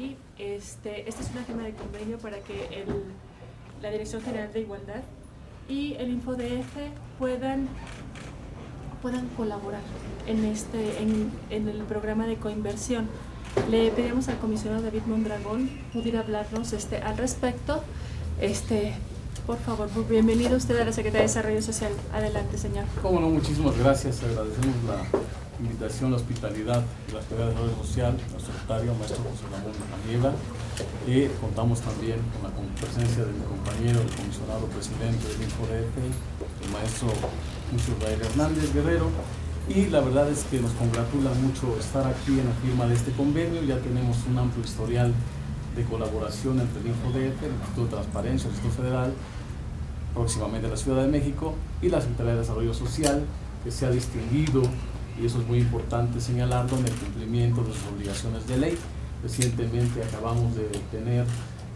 aquí. Este, esta es una firma de convenio para que el, la Dirección General de Igualdad y el InfoDF puedan, puedan colaborar en, este, en, en el programa de coinversión. Le pedimos al comisionado David Mondragón pudiera hablarnos este, al respecto. Este, por favor, bienvenido usted a la Secretaría de Desarrollo Social. Adelante, señor. Cómo no, muchísimas gracias. Agradecemos la invitación, la hospitalidad de la Secretaría de Desarrollo Social, al secretario, maestro José Ramón Manieva. Y contamos también con la presencia de mi compañero, el comisionado presidente del InfoDF, el maestro Israel Hernández Guerrero. Y la verdad es que nos congratula mucho estar aquí en la firma de este convenio. Ya tenemos un amplio historial de colaboración entre el InfoDF, el Instituto de Transparencia, el Instituto Federal, próximamente la Ciudad de México, y la Secretaría de Desarrollo Social, que se ha distinguido y eso es muy importante señalarlo en el cumplimiento de sus obligaciones de ley. Recientemente acabamos de tener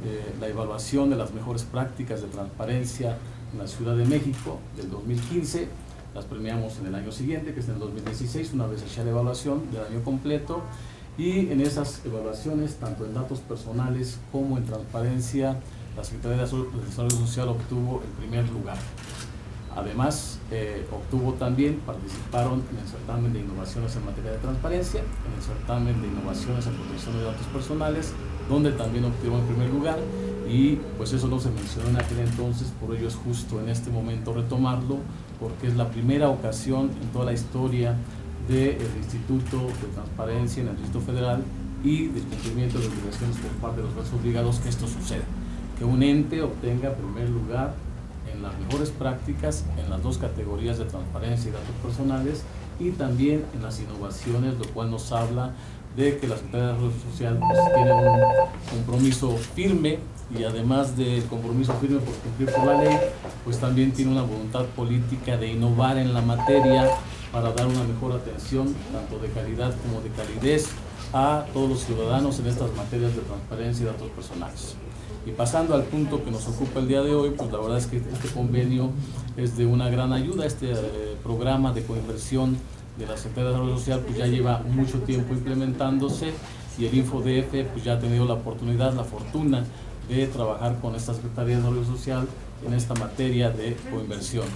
eh, la evaluación de las mejores prácticas de transparencia en la Ciudad de México del 2015. Las premiamos en el año siguiente, que es en el 2016, una vez hecha la evaluación del año completo. Y en esas evaluaciones, tanto en datos personales como en transparencia, la Secretaría de Desarrollo Social obtuvo el primer lugar. Además, eh, obtuvo también, participaron en el certamen de innovaciones en materia de transparencia, en el certamen de innovaciones en protección de datos personales, donde también obtuvo el primer lugar. Y pues eso no se mencionó en aquel entonces, por ello es justo en este momento retomarlo, porque es la primera ocasión en toda la historia del Instituto de Transparencia en el Distrito Federal y del cumplimiento de obligaciones por parte de los brazos obligados que esto suceda, que un ente obtenga primer lugar en las mejores prácticas en las dos categorías de transparencia y datos personales y también en las innovaciones, lo cual nos habla de que la Secretaría de Desarrollo Social pues, tiene un compromiso firme y además del compromiso firme por cumplir con la ley, pues también tiene una voluntad política de innovar en la materia para dar una mejor atención, tanto de calidad como de calidez, a todos los ciudadanos en estas materias de transparencia y datos personales. Y pasando al punto que nos ocupa el día de hoy, pues la verdad es que este convenio es de una gran ayuda. Este eh, programa de coinversión de la Secretaría de Desarrollo Social pues ya lleva mucho tiempo implementándose y el InfoDF pues ya ha tenido la oportunidad, la fortuna de trabajar con esta Secretaría de Desarrollo Social en esta materia de coinversión.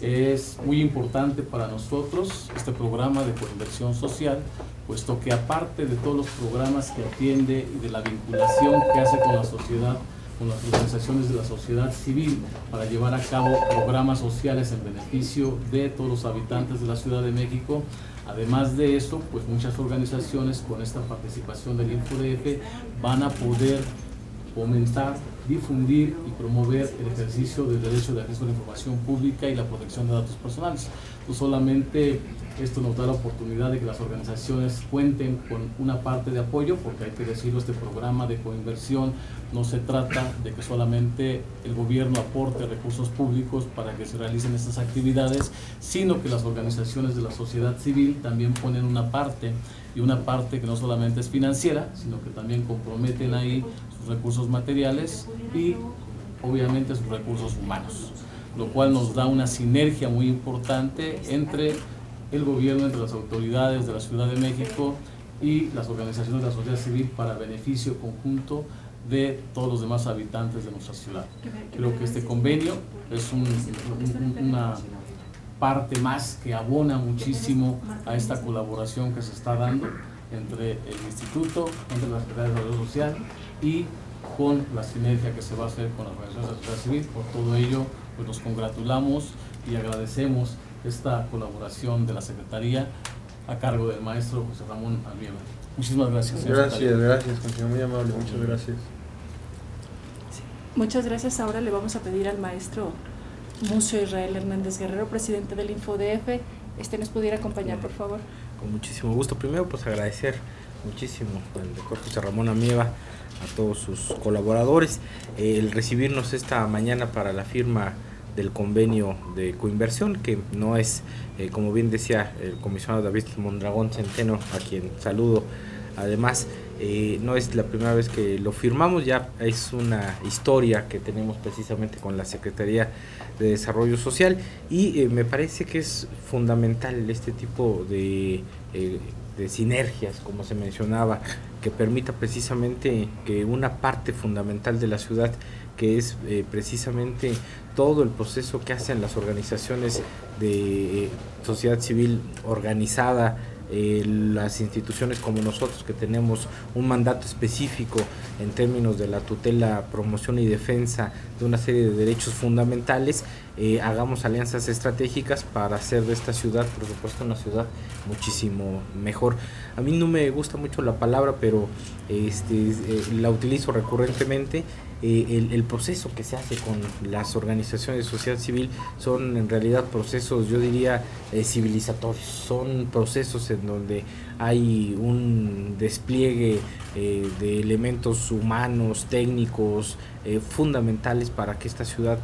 Es muy importante para nosotros este programa de coinversión social, puesto que aparte de todos los programas que atiende y de la vinculación que hace con la sociedad, con las organizaciones de la sociedad civil para llevar a cabo programas sociales en beneficio de todos los habitantes de la Ciudad de México. Además de eso, pues muchas organizaciones con esta participación del InfoDF van a poder fomentar, difundir y promover el ejercicio del derecho de acceso a la información pública y la protección de datos personales. No solamente esto nos da la oportunidad de que las organizaciones cuenten con una parte de apoyo, porque hay que decirlo, este programa de coinversión no se trata de que solamente el gobierno aporte recursos públicos para que se realicen estas actividades, sino que las organizaciones de la sociedad civil también ponen una parte y una parte que no solamente es financiera, sino que también comprometen ahí sus recursos materiales y obviamente sus recursos humanos, lo cual nos da una sinergia muy importante entre el gobierno, entre las autoridades de la Ciudad de México y las organizaciones de la sociedad civil para beneficio conjunto de todos los demás habitantes de nuestra ciudad. Creo que este convenio es una parte más que abona muchísimo a esta colaboración que se está dando entre el instituto, entre la Secretaría de Desarrollo Social y con la sinergia que se va a hacer con las organizaciones de la sociedad civil. Por todo ello, pues nos congratulamos y agradecemos esta colaboración de la Secretaría a cargo del maestro José Ramón Almieva. Muchísimas gracias. Gracias, gracias, consejo muy amable, muchas gracias. Muchas gracias. Ahora le vamos a pedir al maestro Mucio Israel Hernández Guerrero, presidente del InfoDF, este nos pudiera acompañar, por favor. Con muchísimo gusto. Primero, pues agradecer muchísimo al doctor José Ramón Amieva, a todos sus colaboradores, eh, el recibirnos esta mañana para la firma del convenio de coinversión, que no es, eh, como bien decía el comisionado David Mondragón Centeno, a quien saludo, además, Eh, no es la primera vez que lo firmamos, ya es una historia que tenemos precisamente con la Secretaría de Desarrollo Social y me parece que es fundamental este tipo de, de sinergias, como se mencionaba, que permita precisamente que una parte fundamental de la ciudad que es eh, precisamente todo el proceso que hacen las organizaciones de eh, sociedad civil organizada, eh, las instituciones como nosotros que tenemos un mandato específico en términos de la tutela, promoción y defensa de una serie de derechos fundamentales, hagamos alianzas estratégicas para hacer de esta ciudad, por supuesto, una ciudad muchísimo mejor. A mí no me gusta mucho la palabra, pero este, la utilizo recurrentemente eh, el, proceso que se hace con las organizaciones de sociedad civil son en realidad procesos, yo diría, eh, civilizatorios, son procesos en donde hay un despliegue eh, de elementos humanos, técnicos, fundamentales para que esta ciudad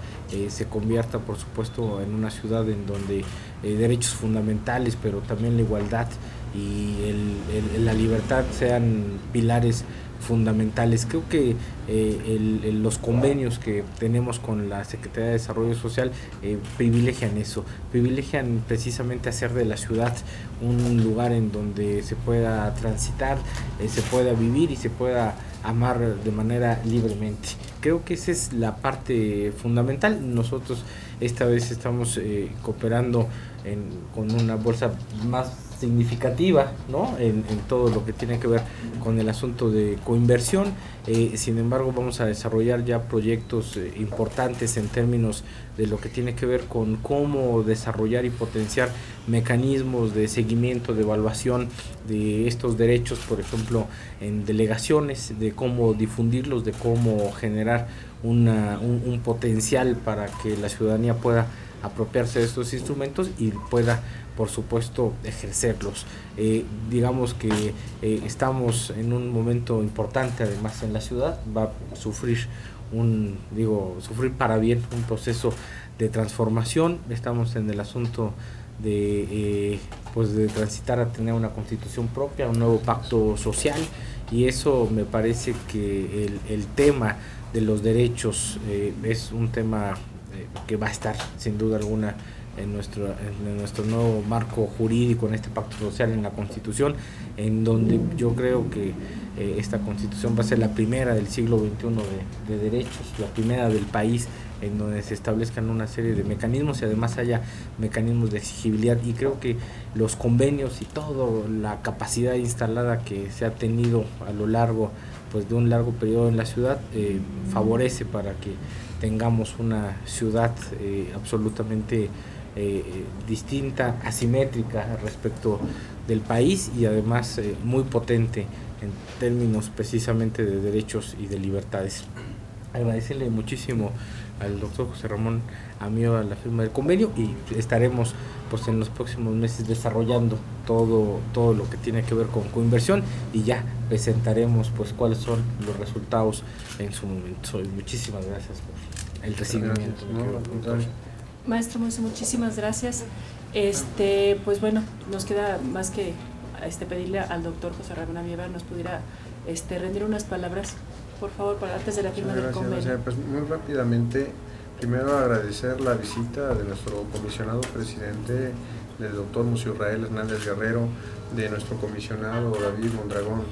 se convierta, por supuesto, en una ciudad en donde derechos fundamentales, pero también la igualdad y la libertad sean pilares fundamentales. Creo que eh, los convenios que tenemos con la Secretaría de Desarrollo Social eh, privilegian eso, privilegian precisamente hacer de la ciudad un lugar en donde se pueda transitar, eh, se pueda vivir y se pueda amar de manera libremente. Creo que esa es la parte fundamental. Nosotros esta vez estamos cooperando con una bolsa más significativa ¿no? en, todo lo que tiene que ver con el asunto de coinversión. Eh, sin embargo, vamos a desarrollar ya proyectos eh, importantes en términos de lo que tiene que ver con cómo desarrollar y potenciar mecanismos de seguimiento, de evaluación de estos derechos, por ejemplo, en delegaciones, de cómo difundirlos, de cómo generar un, un potencial para que la ciudadanía pueda apropiarse de estos instrumentos y pueda por supuesto ejercerlos. Eh, digamos que eh, estamos en un momento importante además en la ciudad, va a sufrir un, digo, sufrir para bien un proceso de transformación, estamos en el asunto de, eh, pues de transitar a tener una constitución propia, un nuevo pacto social. Y eso me parece que el, el tema de los derechos es un tema que va a estar sin duda alguna en nuestro, en nuestro nuevo marco jurídico, en este pacto social, en la Constitución, en donde yo creo que eh, esta Constitución va a ser la primera del siglo XXI de, de, derechos, la primera del país en donde se establezcan una serie de mecanismos y además haya mecanismos de exigibilidad. Y creo que los convenios y toda la capacidad instalada que se ha tenido a lo largo pues de un largo periodo en la ciudad eh, favorece para que tengamos una ciudad eh, absolutamente eh, distinta, asimétrica respecto del país y además eh, muy potente en términos precisamente de derechos y de libertades. Agradecerle muchísimo al doctor José Ramón Amío a la firma del convenio y estaremos pues en los próximos meses desarrollando todo todo lo que tiene que ver con coinversión y ya presentaremos pues cuáles son los resultados en su momento. Muchísimas gracias por el recibimiento. Maestro muchísimas gracias. Este, pues bueno, nos queda más que este, pedirle al doctor José Ramón Amieva nos pudiera este, rendir unas palabras, por favor, para antes de la firma del convenio. pues muy rápidamente, primero agradecer la visita de nuestro comisionado presidente, del doctor Museo Israel Hernández Guerrero, de nuestro comisionado David Mondragón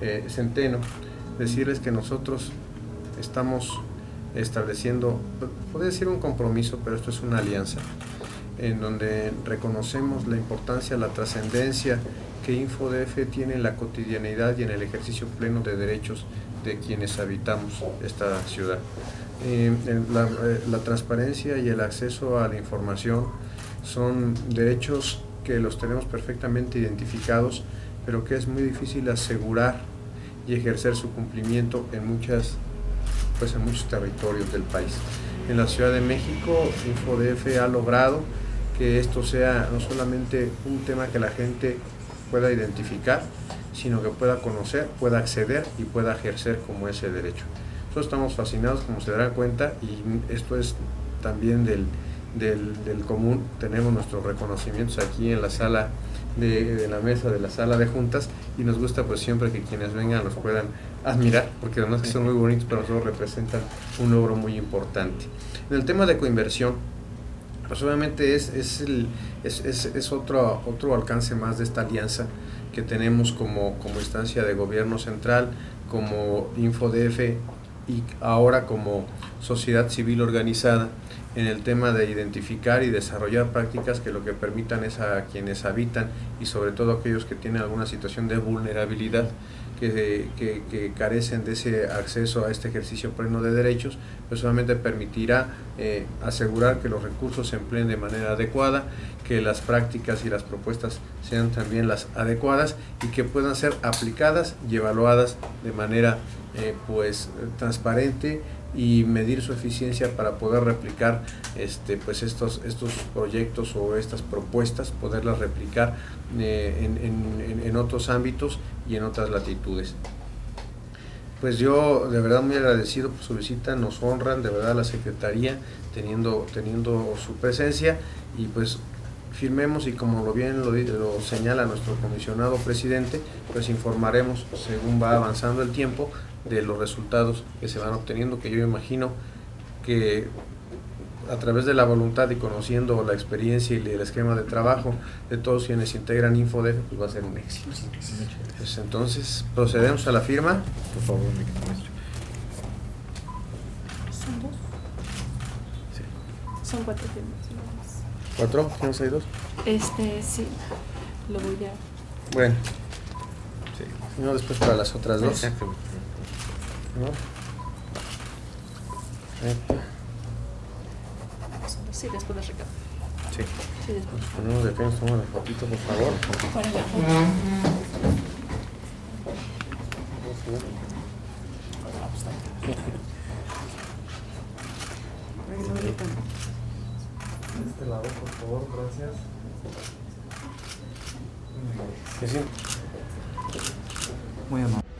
eh, Centeno, decirles que nosotros estamos estableciendo, puede decir un compromiso, pero esto es una alianza, en donde reconocemos la importancia, la trascendencia que InfoDF tiene en la cotidianidad y en el ejercicio pleno de derechos de quienes habitamos esta ciudad. Eh, la, eh, la transparencia y el acceso a la información son derechos que los tenemos perfectamente identificados, pero que es muy difícil asegurar y ejercer su cumplimiento en muchas pues, en muchos territorios del país. En la Ciudad de México, InfoDF ha logrado que esto sea no solamente un tema que la gente pueda identificar, sino que pueda conocer, pueda acceder y pueda ejercer como ese derecho. Nosotros estamos fascinados, como se darán cuenta, y esto es también del, del, del común. Tenemos nuestros reconocimientos aquí en la sala de, la mesa de la sala de juntas y nos gusta pues siempre que quienes vengan los puedan admirar porque además que son muy bonitos pero nosotros representan un logro muy importante. En el tema de coinversión, pues obviamente es, es, el, es, es, otro, otro alcance más de esta alianza que tenemos como, como instancia de gobierno central, como InfoDF y ahora como sociedad civil organizada en el tema de identificar y desarrollar prácticas que lo que permitan es a quienes habitan y sobre todo aquellos que tienen alguna situación de vulnerabilidad que, que, carecen de ese acceso a este ejercicio pleno de derechos, pues solamente permitirá eh, asegurar que los recursos se empleen de manera adecuada, que las prácticas y las propuestas sean también las adecuadas y que puedan ser aplicadas y evaluadas de manera eh, pues transparente y medir su eficiencia para poder replicar este, pues estos, estos proyectos o estas propuestas, poderlas replicar eh, en, en, otros ámbitos y en otras latitudes. Pues yo de verdad muy agradecido por su visita, nos honran de verdad la Secretaría teniendo, teniendo su presencia y pues firmemos y como lo bien lo, señala nuestro comisionado presidente, pues informaremos según va avanzando el tiempo de los resultados que se van obteniendo, que yo imagino que a través de la voluntad y conociendo la experiencia y el esquema de trabajo de todos quienes integran InfoDef, pues va a ser un éxito. Pues entonces, procedemos a la firma. Por favor, mi ¿Son dos? Sí. Son cuatro firmas. ¿Cuatro? ¿Tienes ahí dos? Este, sí. Lo voy a... Bueno. Sí. no, después para las otras dos. Exacto. ¿No? Sí, después de recado. Sí. Sí, después. Ponemos de acá, nos tomamos la fotito, por favor. Para la foto. De este lado, por favor, gracias. ¿Qué sí? Muy amable.